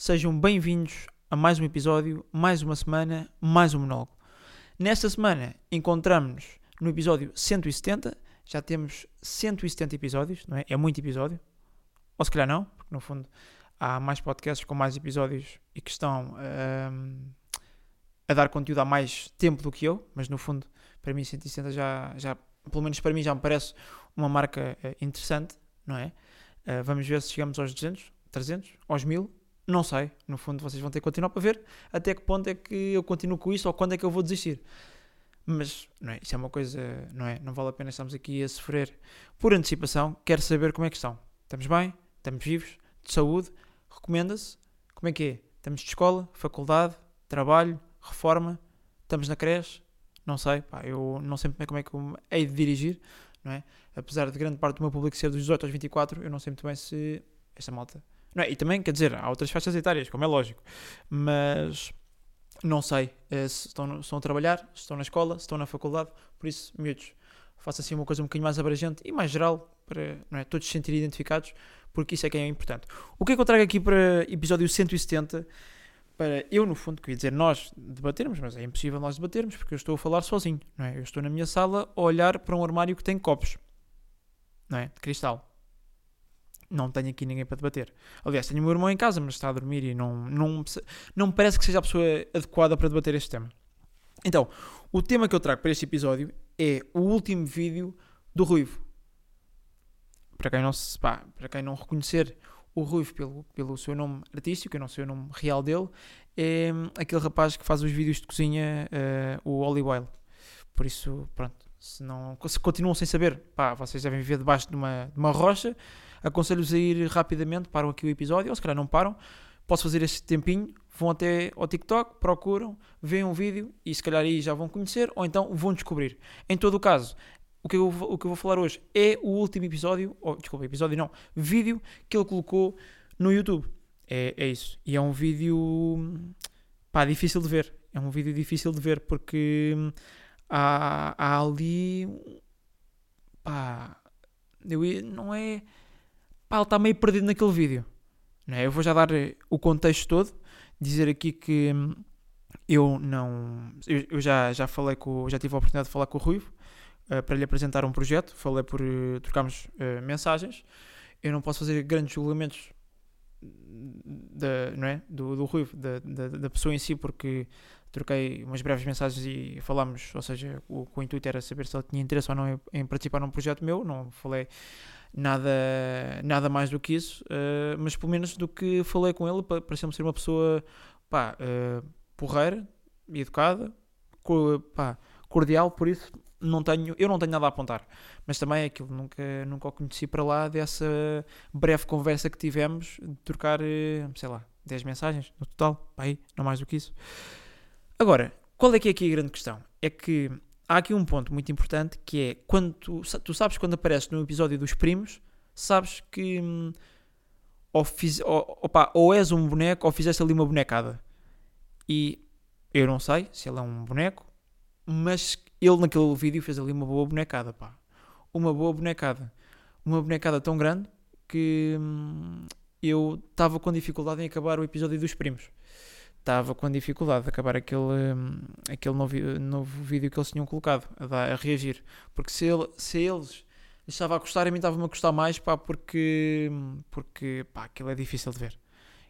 sejam bem-vindos a mais um episódio, mais uma semana, mais um monólogo. Nesta semana encontramos-nos no episódio 170, já temos 170 episódios, não é? É muito episódio, ou se calhar não, porque no fundo há mais podcasts com mais episódios e que estão hum, a dar conteúdo há mais tempo do que eu, mas no fundo, para mim 170 já, já pelo menos para mim já me parece uma marca uh, interessante, não é? Uh, vamos ver se chegamos aos 200, 300, aos 1000, não sei. No fundo, vocês vão ter que continuar para ver até que ponto é que eu continuo com isto ou quando é que eu vou desistir. Mas, não é? Isso é uma coisa, não é? Não vale a pena estarmos aqui a sofrer por antecipação. Quero saber como é que estão. Estamos bem? Estamos vivos? De saúde? Recomenda-se? Como é que é? Estamos de escola? Faculdade? Trabalho? Reforma? Estamos na creche? Não sei. Pá, eu não sei muito bem como é que eu hei de dirigir, não é? Apesar de grande parte do meu público ser dos 18 aos 24, eu não sei muito bem se esta malta não é? E também, quer dizer, há outras faixas etárias, como é lógico. Mas não sei eh, se estão, estão a trabalhar, se estão na escola, se estão na faculdade. Por isso, miúdos, faça assim uma coisa um bocadinho mais abrangente e mais geral para é, todos se sentirem identificados, porque isso é que é importante. O que é que eu trago aqui para episódio 170? Para eu, no fundo, queria dizer nós debatermos, mas é impossível nós debatermos porque eu estou a falar sozinho, não é? Eu estou na minha sala a olhar para um armário que tem copos, não é? De cristal não tenho aqui ninguém para debater. Aliás, tenho o meu irmão em casa, mas está a dormir e não, não, não parece que seja a pessoa adequada para debater este tema. Então, o tema que eu trago para este episódio é o último vídeo do Ruivo. Para quem não, se, pá, para quem não reconhecer o Ruivo pelo, pelo seu nome artístico, eu não sei o nome real dele, é aquele rapaz que faz os vídeos de cozinha, uh, o Oli Wild. Por isso, pronto, se, não, se continuam sem saber, pá, vocês devem viver debaixo de uma, de uma rocha, aconselho-vos a ir rapidamente, param aqui o episódio, ou se calhar não param, posso fazer este tempinho, vão até ao TikTok, procuram, veem um vídeo e se calhar aí já vão conhecer, ou então vão descobrir. Em todo o caso, o que eu, o que eu vou falar hoje é o último episódio, ou desculpa, episódio não, vídeo que ele colocou no YouTube. É, é isso. E é um vídeo, pá, difícil de ver. É um vídeo difícil de ver porque há, há ali, pá, eu, não é pá, ele está meio perdido naquele vídeo. Não é? Eu vou já dar eh, o contexto todo, dizer aqui que hum, eu não. Eu, já, já falei com. Já tive a oportunidade de falar com o Ruivo uh, para lhe apresentar um projeto. Falei por. Uh, trocarmos uh, mensagens. Eu não posso fazer grandes julgamentos da, não é? do, do Ruivo, da, da, da, pessoa em si, porque troquei umas breves mensagens e falámos, ou seja, o, o intuito era saber se ele tinha interesse ou não em, em participar num projeto meu, não falei nada, nada mais do que isso, uh, mas pelo menos do que falei com ele, pareceu-me ser uma pessoa pá, uh, porreira, educada, co pá, cordial, por isso não tenho, eu não tenho nada a apontar. Mas também é aquilo, nunca, nunca o conheci para lá dessa breve conversa que tivemos, de trocar, eh, sei lá, 10 mensagens no total, pá, aí, não mais do que isso. Agora, qual é que é aqui a grande questão? É que há aqui um ponto muito importante que é quando tu, tu sabes quando apareces no episódio dos primos, sabes que hum, ou, fiz, ou, opa, ou és um boneco ou fizeste ali uma bonecada. E eu não sei se ele é um boneco, mas ele naquele vídeo fez ali uma boa bonecada, pá. Uma boa bonecada. Uma bonecada tão grande que hum, eu estava com dificuldade em acabar o episódio dos primos estava com dificuldade de acabar aquele, hum, aquele novo, novo vídeo que eles tinham colocado, a, dar, a reagir. Porque se, ele, se eles estava a gostar, a mim estava-me a gostar mais, pá, porque, porque pá, aquilo é difícil de ver.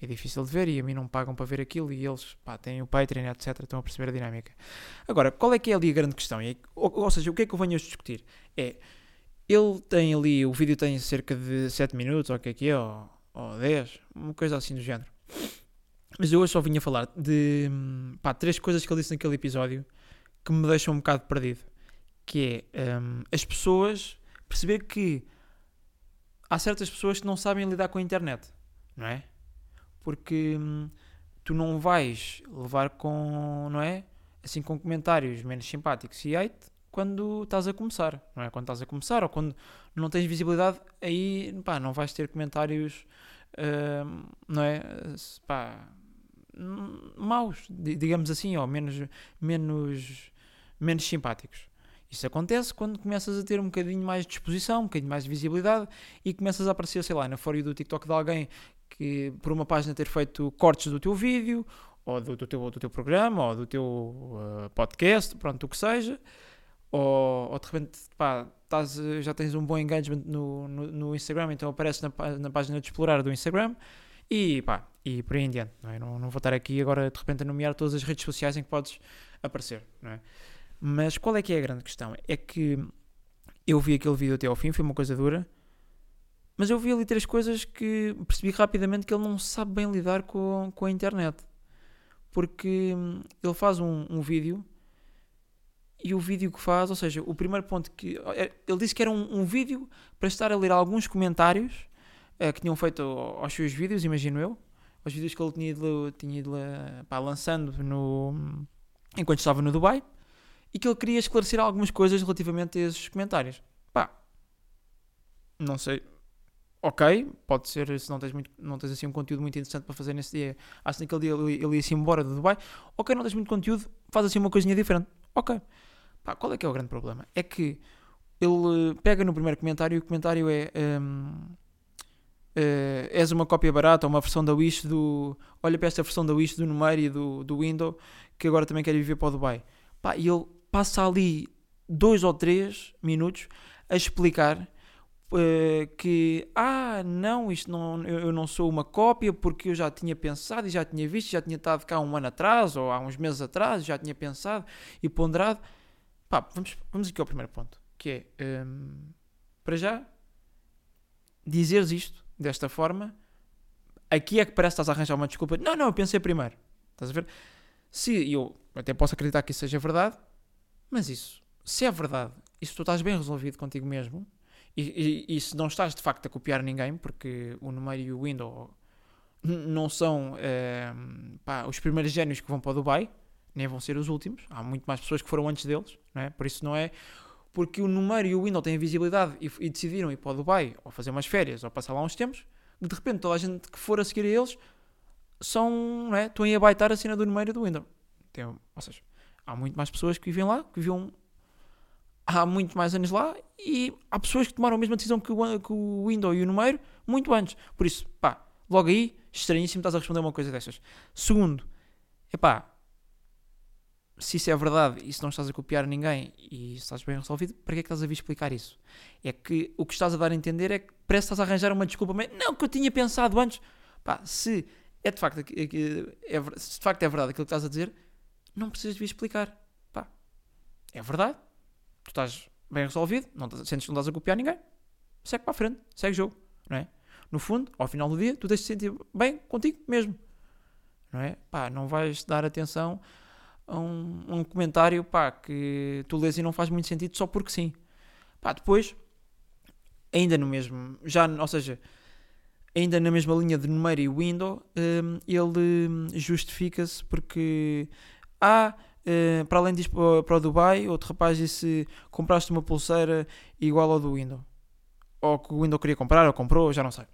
É difícil de ver e a mim não pagam para ver aquilo e eles pá, têm o Patreon, etc. Estão a perceber a dinâmica. Agora, qual é que é ali a grande questão? É, ou, ou seja, o que é que eu venho a discutir? É, ele tem ali, o vídeo tem cerca de 7 minutos, ou o que é que é, ou, ou 10, uma coisa assim do género. Mas eu hoje só vinha falar de pá, três coisas que ele disse naquele episódio que me deixam um bocado perdido. Que é um, as pessoas perceber que há certas pessoas que não sabem lidar com a internet, não é? Porque hum, tu não vais levar com, não é? Assim com comentários menos simpáticos e hate quando estás a começar, não é? Quando estás a começar ou quando não tens visibilidade, aí pá, não vais ter comentários, hum, não é? Pá, maus, digamos assim, ou menos, menos, menos simpáticos. Isso acontece quando começas a ter um bocadinho mais de disposição, um bocadinho mais de visibilidade e começas a aparecer, sei lá, na fora do TikTok de alguém que por uma página ter feito cortes do teu vídeo, ou do, do teu, do teu programa, ou do teu uh, podcast, pronto, o que seja, ou, ou de repente pá, estás, já tens um bom engagement no, no, no Instagram, então aparece na, na, página de explorar do Instagram e pá, e por aí em diante. Não, é? não, não vou estar aqui agora de repente a nomear todas as redes sociais em que podes aparecer, não é? Mas qual é que é a grande questão? É que eu vi aquele vídeo até ao fim, foi uma coisa dura, mas eu vi ali três coisas que percebi rapidamente que ele não sabe bem lidar com, com a internet. Porque hum, ele faz um, um vídeo e o vídeo que faz, ou seja, o primeiro ponto que. É, ele disse que era um, um vídeo para estar a ler alguns comentários uh, que tinham feito aos seus vídeos, imagino eu. Os vídeos que ele tinha ido, tinha ido pá, lançando no, enquanto estava no Dubai e que ele queria esclarecer algumas coisas relativamente a esses comentários. Pá, não sei. Ok, pode ser se não tens, muito, não tens assim um conteúdo muito interessante para fazer nesse dia. Acho que naquele dia ele, ele ia-se embora do Dubai. Ok, não tens muito conteúdo, faz assim uma coisinha diferente. Ok. Pá, qual é que é o grande problema? É que ele pega no primeiro comentário e o comentário é. Um, Uh, és uma cópia barata uma versão da Wish do. Olha para esta versão da Wish do número e do, do Windows que agora também quer viver para o Dubai. Pá, e ele passa ali dois ou três minutos a explicar uh, que, ah, não, isto não, eu não sou uma cópia porque eu já tinha pensado e já tinha visto, já tinha estado cá um ano atrás ou há uns meses atrás, já tinha pensado e ponderado. Pá, vamos, vamos aqui ao primeiro ponto, que é, um, para já, dizeres isto desta forma, aqui é que parece que estás a arranjar uma desculpa. Não, não, eu pensei primeiro. Estás a ver? Se eu até posso acreditar que isso seja verdade, mas isso, se é verdade, e se tu estás bem resolvido contigo mesmo, e, e, e se não estás de facto a copiar ninguém, porque o número e o window não são é, pá, os primeiros génios que vão para o Dubai, nem vão ser os últimos, há muito mais pessoas que foram antes deles, não é? por isso não é porque o número e o window têm visibilidade e, e, decidiram ir para o Dubai, ou fazer umas férias, ou passar lá uns tempos, de repente toda a gente que for a seguir a eles são, não é? estão a baitar a cena do número e do window. Tem, ou seja, há muito mais pessoas que vivem lá, que viviam há muito mais anos lá, e há pessoas que tomaram a mesma decisão que o, que o Windows e o número muito antes. Por isso, pá, logo aí, estranhíssimo estás a responder uma coisa destas. Segundo, é pá, se isso é verdade e se não estás a copiar ninguém e estás bem resolvido, para que é que estás a vir explicar isso? É que o que estás a dar a entender é que parece que estás a arranjar uma desculpa, mas não, que eu tinha pensado antes. Pá, se é de facto, é, é, se de facto é verdade aquilo que estás a dizer, não precisas de vir explicar. Pá, é verdade. Tu estás bem resolvido, não sentes que não estás a copiar ninguém. Segue para a frente, segue jogo, não é? No fundo, ao final do dia, tu tens de sentir bem contigo mesmo, não é? Pá, não vais dar atenção a um, um comentário, pá, que tu lês e não faz muito sentido só porque sim. Pá, depois, ainda no mesmo, já, ou seja, ainda na mesma linha de número e window, um, ele hum, justifica-se porque ah, uh, para além disso, para o Dubai, outro rapaz disse: compraste uma pulseira igual ao do Windows. Ou que o Windows queria comprar, ou comprou, já não sei.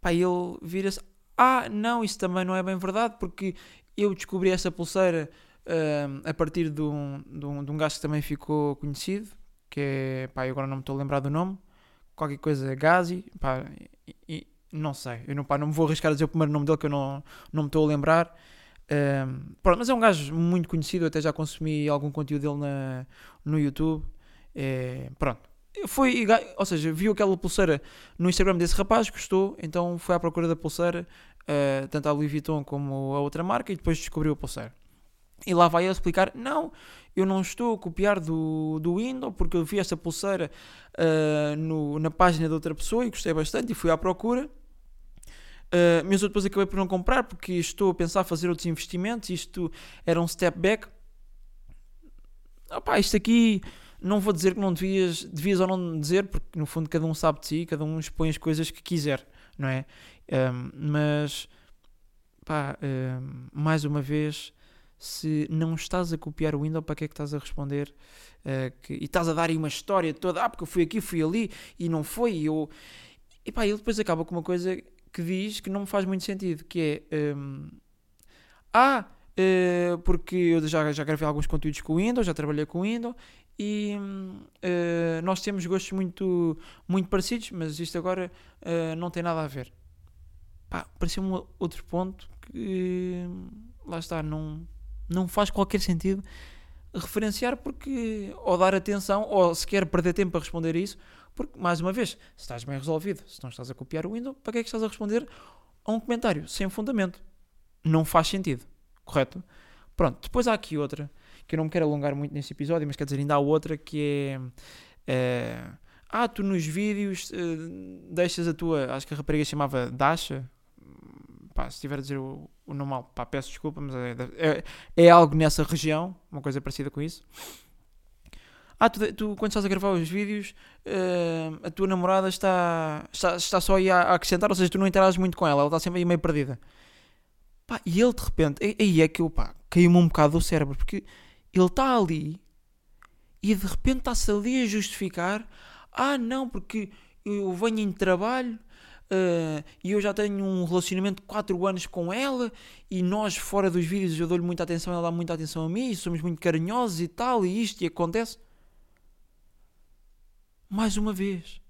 Pá, ele vira-se: Ah, não, isso também não é bem verdade, porque eu descobri essa pulseira uh, a partir de um, de, um, de um gajo que também ficou conhecido, que é, pá, agora não me estou a lembrar do nome, qualquer coisa Gazi, pá, e, e, não sei, eu não, pá, não me vou arriscar a dizer o primeiro nome dele que eu não, não me estou a lembrar. Um, pronto, mas é um gajo muito conhecido, até já consumi algum conteúdo dele na, no YouTube. É, pronto. Foi, ou seja, viu aquela pulseira no Instagram desse rapaz, gostou, então foi à procura da pulseira, uh, tanto a Louis Vuitton como a outra marca, e depois descobriu a pulseira. E lá vai ele explicar: não, eu não estou a copiar do, do Windows, porque eu vi essa pulseira uh, no, na página de outra pessoa e gostei bastante e fui à procura. Uh, mas eu depois acabei por não comprar porque estou a pensar fazer outros investimentos. Isto era um step back. Opa, isto aqui não vou dizer que não devias, devias ou não dizer, porque no fundo cada um sabe de si, cada um expõe as coisas que quiser, não é? Um, mas pá, um, mais uma vez, se não estás a copiar o Windows, para que é que estás a responder? Uh, que, e estás a dar aí uma história toda, ah, porque eu fui aqui, fui ali e não foi, e eu. E pá, ele depois acaba com uma coisa que diz que não me faz muito sentido, que é um, ah, uh, porque eu já, já gravei alguns conteúdos com o Windows, já trabalhei com o Windows e uh, nós temos gostos muito, muito parecidos, mas isto agora não tem nada a ver. Pá, pareceu-me outro ponto que, lá está, não, não faz qualquer sentido referenciar porque, ou dar atenção, ou sequer perder tempo para responder a isso, porque, mais uma vez, se estás bem resolvido, se não estás a copiar o Windows, para que é que estás a responder a um comentário sem fundamento? Não faz sentido, correto? Pronto, depois há aqui outra, que eu não me quero alongar muito neste episódio, mas quer dizer, ainda há outra que é. é ah, tu nos vídeos uh, deixas a tua. Acho que a rapariga chamava Dasha. Pá, se estiver a dizer o, o nome mal, pá, peço desculpa, mas é, é, é, algo nessa região, uma coisa parecida com isso. Ah, tu, tu quando estás a gravar os vídeos, uh, a tua namorada está, está, está só aí a, acrescentar, ou seja, tu não interages muito com ela, ela está sempre aí meio perdida. Pá, e ele de repente, aí é que eu, pá, caiu-me um bocado do cérebro, porque ele está ali e de repente está-se ali a justificar: ah, não, porque eu venho em trabalho uh, e eu já tenho um relacionamento de 4 anos com ela e nós, fora dos vídeos, eu dou-lhe muita atenção, ela dá muita atenção a mim, somos muito carinhosos e tal, e isto e acontece. Mais uma vez.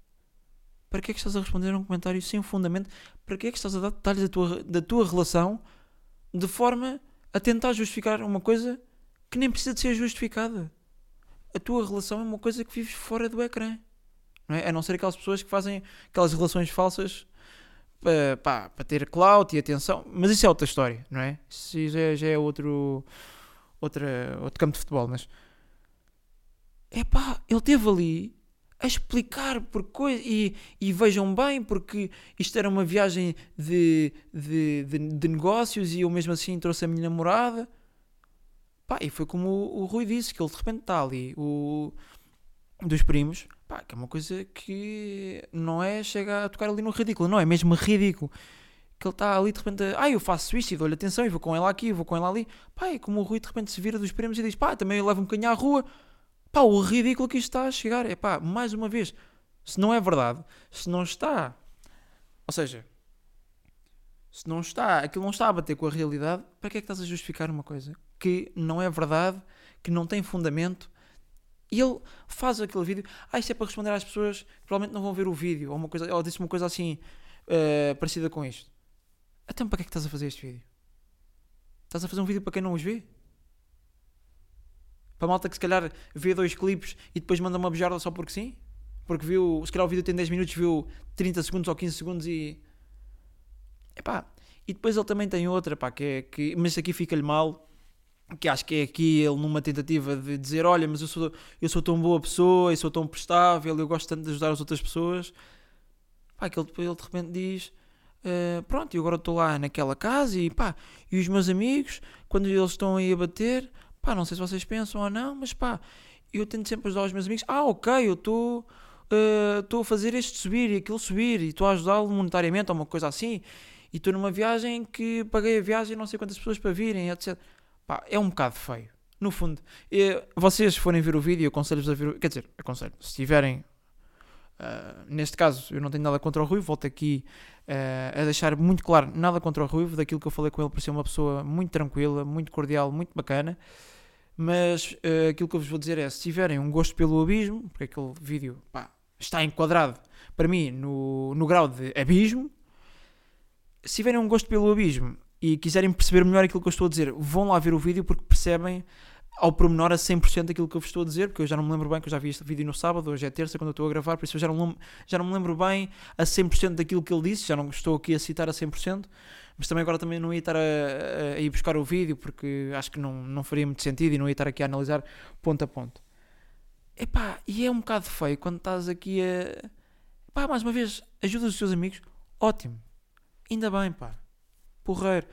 Para que é que estás a responder a um comentário sem fundamento? Para que é que estás a dar detalhes da tua, da tua relação de forma a tentar justificar uma coisa que nem precisa de ser justificada. A tua relação é uma coisa que vives fora do ecrã. Não é? A não ser aquelas pessoas que fazem aquelas relações falsas para, pá, para ter clout e atenção. Mas isso é outra história, não é? Isso já, é, já é outro, outra, outro campo de futebol. Mas é pá, ele teve ali a explicar por coisas e, e, vejam bem, porque isto era uma viagem de, de, de, de, negócios e eu mesmo assim trouxe a minha namorada. Pá, e foi como o, o Rui disse, que ele de repente está ali, o, dos primos, pá, que é uma coisa que não é, chega a tocar ali no ridículo, não, é mesmo ridículo. Que ele está ali de repente, ah, eu faço isto e dou-lhe atenção e vou com ela aqui, vou com ela ali. Pá, é como o Rui de repente se vira dos primos e diz, pá, também eu levo um bocadinho à rua. Pá, o ridículo que isto está a chegar é, pá, mais uma vez, se não é verdade, se não está, ou seja, se não está, aquilo não está a bater com a realidade, para que é que estás a justificar uma coisa que não é verdade, que não tem fundamento? E ele faz aquele vídeo, ah, isto é para responder às pessoas que provavelmente não vão ver o vídeo, ou, uma coisa, ou disse uma coisa assim, uh, parecida com isto. Então para que é que estás a fazer este vídeo? Estás a fazer um vídeo para quem não os vê? Para malta que se calhar vê dois clipes e depois manda uma bejarda só porque sim? Porque viu, se calhar o vídeo tem 10 minutos, viu 30 segundos ou 15 segundos e. Epá. E depois ele também tem outra, pá, que é que. Mas aqui fica-lhe mal que acho que é aqui ele numa tentativa de dizer olha, mas eu sou, eu sou tão boa pessoa, eu sou tão prestável, eu gosto tanto de ajudar as outras pessoas pá, que ele, ele de repente diz uh, pronto, eu agora estou lá naquela casa e pá, e os meus amigos quando eles estão aí a bater pá, não sei se vocês pensam ou não, mas pá, eu tento sempre ajudar os meus amigos. Ah, ok, eu estou estou uh, a fazer este subir e aquilo subir e estou a ajudá-lo monetariamente ou uma coisa assim. E estou numa viagem que paguei a viagem não sei quantas pessoas para virem, etc. Pá, é um bocado feio. No fundo, vocês forem ver o vídeo, aconselho-vos a ver o, Quer dizer, aconselho, se tiverem. Uh, neste caso, eu não tenho nada contra o Ruivo, volto aqui uh, a deixar muito claro nada contra o Ruivo, daquilo que eu falei com ele, parecia uma pessoa muito tranquila, muito cordial, muito bacana. Mas uh, aquilo que eu vos vou dizer é: se tiverem um gosto pelo abismo, porque aquele vídeo pá, está enquadrado para mim no, no grau de abismo, se tiverem um gosto pelo abismo e quiserem perceber melhor aquilo que eu estou a dizer, vão lá ver o vídeo porque percebem ao pormenor a 100% aquilo que eu vos estou a dizer, porque eu já não me lembro bem, que eu já vi este vídeo no sábado, hoje é terça, quando eu estou a gravar, por isso eu já não, já não me lembro bem a 100% daquilo que ele disse, já não estou aqui a citar a 100%, mas também agora também não ia estar a, a, a ir buscar o vídeo, porque acho que não, não faria muito sentido e não ia estar aqui a analisar ponto a ponto. Epá, e é um bocado feio quando estás aqui a... Pá, mais uma vez, ajuda os teus amigos, ótimo, ainda bem, pá, porreiro,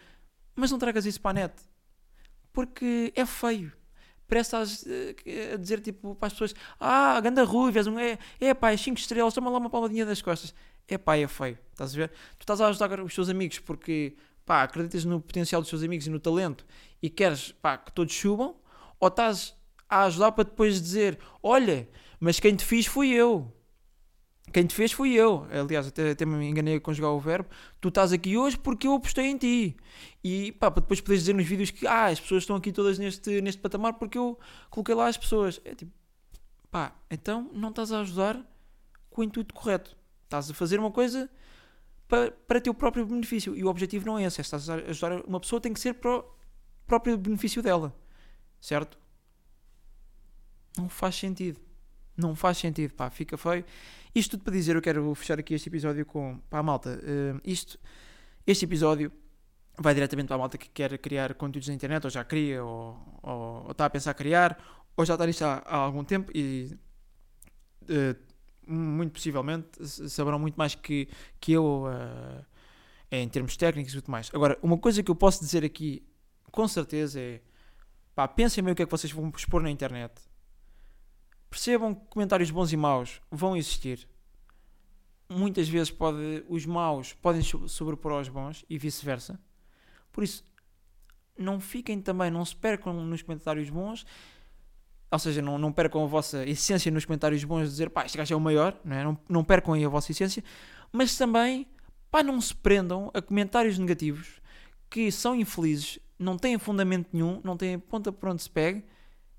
mas não tragas isso para a net, porque é feio parece uh, a dizer tipo para as pessoas: Ah, ganda um. É, é pá, é 5 estrelas, toma lá uma palmadinha das costas. É pá, é feio, estás a ver? Tu estás a ajudar os teus amigos porque pá, acreditas no potencial dos teus amigos e no talento e queres pá, que todos subam, ou estás a ajudar para depois dizer: Olha, mas quem te fiz fui eu. Quem te fez fui eu. Aliás, até, até me enganei a conjugar o verbo. Tu estás aqui hoje porque eu apostei em ti. E pá, para depois poderes dizer nos vídeos que ah, as pessoas estão aqui todas neste, neste patamar porque eu coloquei lá as pessoas. É tipo, pá, então não estás a ajudar com o intuito correto. Estás a fazer uma coisa para, para teu próprio benefício. E o objetivo não é esse. É estás a ajudar uma pessoa, tem que ser para o próprio benefício dela. Certo? Não faz sentido. Não faz sentido, pá, fica feio. Isto tudo para dizer, eu quero fechar aqui este episódio com, pá, malta, uh, isto, este episódio vai diretamente para a malta que quer criar conteúdos na internet, ou já cria, ou, ou, ou está a pensar criar, ou já está nisto há, há algum tempo e uh, muito possivelmente saberão muito mais que, que eu uh, em termos técnicos e tudo mais. Agora, uma coisa que eu posso dizer aqui com certeza é pá, pensem bem o que é que vocês vão expor na internet. Percebam que comentários bons e maus vão existir. Muitas vezes pode, os maus podem sobrepor aos bons e vice-versa. Por isso, não fiquem também, não se percam nos comentários bons ou seja, não, não percam a vossa essência nos comentários bons de dizer pá, este gajo é o maior, não, é? não, não percam aí a vossa essência, mas também pá, não se prendam a comentários negativos que são infelizes, não têm fundamento nenhum, não têm ponta por onde se pegue,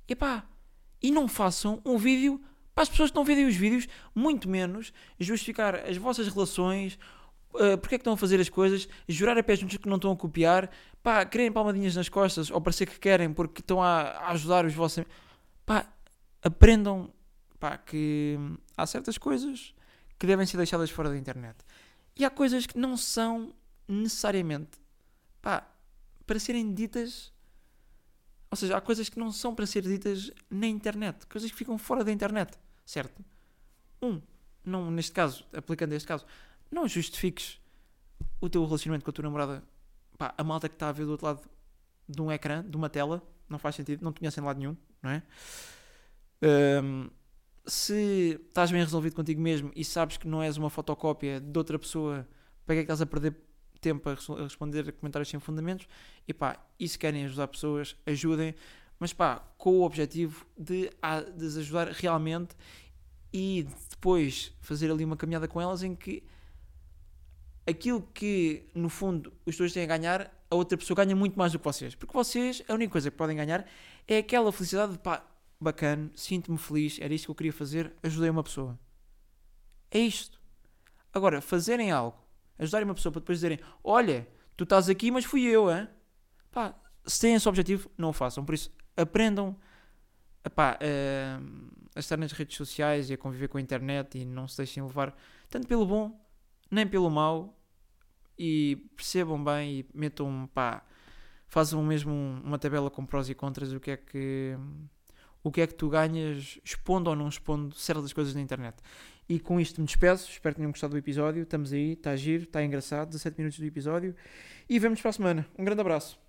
e pá, e não façam um vídeo para as pessoas que não veem os vídeos, muito menos justificar as vossas relações, uh, porque é que estão a fazer as coisas, jurar a pés juntos que não estão a copiar, pá, querem palmadinhas nas costas, ou parecer que querem porque estão a, a ajudar os vossos pá, aprendam pá, que há certas coisas que devem ser deixadas fora da internet. E há coisas que não são necessariamente pá, para serem ditas. Ou seja, há coisas que não são para ser ditas na internet, coisas que ficam fora da internet, certo? Um, não, neste caso, aplicando este caso, não justifiques o teu relacionamento com a tua namorada, pá, a malta que está a ver do outro lado de um ecrã, de uma tela, não faz sentido, não te conhecem de lado nenhum, não é? Um, se estás bem resolvido contigo mesmo e sabes que não és uma fotocópia de outra pessoa, para que é que estás a perder tempo a responder comentários sem fundamentos? E pá, e se querem ajudar pessoas, ajudem, mas pá, com o objetivo de, de as ajudar realmente e depois fazer ali uma caminhada com elas em que aquilo que no fundo os dois têm a ganhar, a outra pessoa ganha muito mais do que vocês. Porque vocês, a única coisa que podem ganhar é aquela felicidade de pá, bacana, sinto-me feliz, era isto que eu queria fazer, ajudei uma pessoa. É isto. Agora, fazerem algo, ajudarem uma pessoa para depois dizerem: Olha, tu estás aqui, mas fui eu, hein? Pá, se têm esse objetivo, não o façam. Por isso, aprendam epá, a estar nas redes sociais e a conviver com a internet e não se deixem levar tanto pelo bom nem pelo mau e percebam bem e metam, pá, façam mesmo uma tabela com prós e contras, o que é que o que é que tu ganhas expondo ou não expondo certas coisas na internet. E com isto me despeço, espero que tenham gostado do episódio, estamos aí, está giro, está engraçado, 17 minutos do episódio. E vemos para a semana. Um grande abraço.